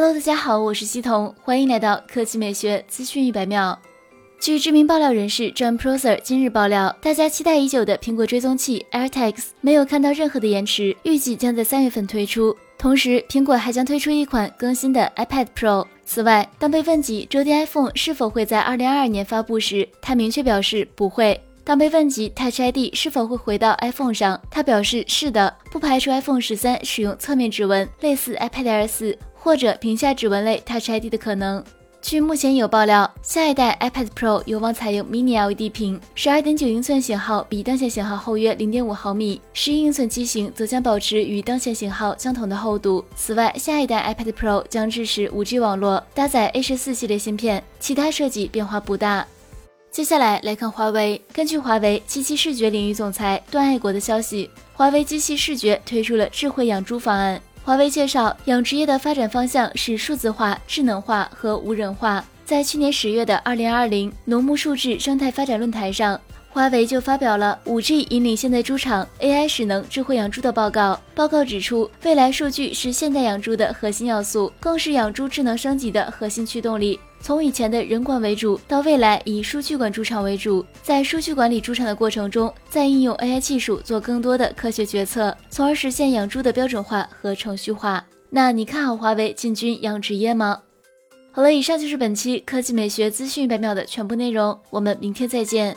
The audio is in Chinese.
Hello，大家好，我是西彤，欢迎来到科技美学资讯一百秒。据知名爆料人士 John Prosser 今日爆料，大家期待已久的苹果追踪器 AirTags 没有看到任何的延迟，预计将在三月份推出。同时，苹果还将推出一款更新的 iPad Pro。此外，当被问及折叠 iPhone 是否会在二零二二年发布时，他明确表示不会。当被问及 Touch ID 是否会回到 iPhone 上，他表示是的，不排除 iPhone 十三使用侧面指纹，类似 iPad Air 四或者屏下指纹类 Touch ID 的可能。据目前有爆料，下一代 iPad Pro 有望采用 Mini LED 屏，十二点九英寸型号比当前型号厚约零点五毫米，十一英寸机型则将保持与当前型号相同的厚度。此外，下一代 iPad Pro 将支持五 G 网络，搭载 A 十四系列芯片，其他设计变化不大。接下来来看华为。根据华为机器视觉领域总裁段爱国的消息，华为机器视觉推出了智慧养猪方案。华为介绍，养殖业的发展方向是数字化、智能化和无人化。在去年十月的二零二零农牧数据生态发展论坛上。华为就发表了五 G 引领现代猪场 AI 使能智慧养猪的报告。报告指出，未来数据是现代养猪的核心要素，更是养猪智能升级的核心驱动力。从以前的人管为主，到未来以数据管猪场为主，在数据管理猪场的过程中，再应用 AI 技术做更多的科学决策，从而实现养猪的标准化和程序化。那你看好华为进军养殖业吗？好了，以上就是本期科技美学资讯百秒的全部内容，我们明天再见。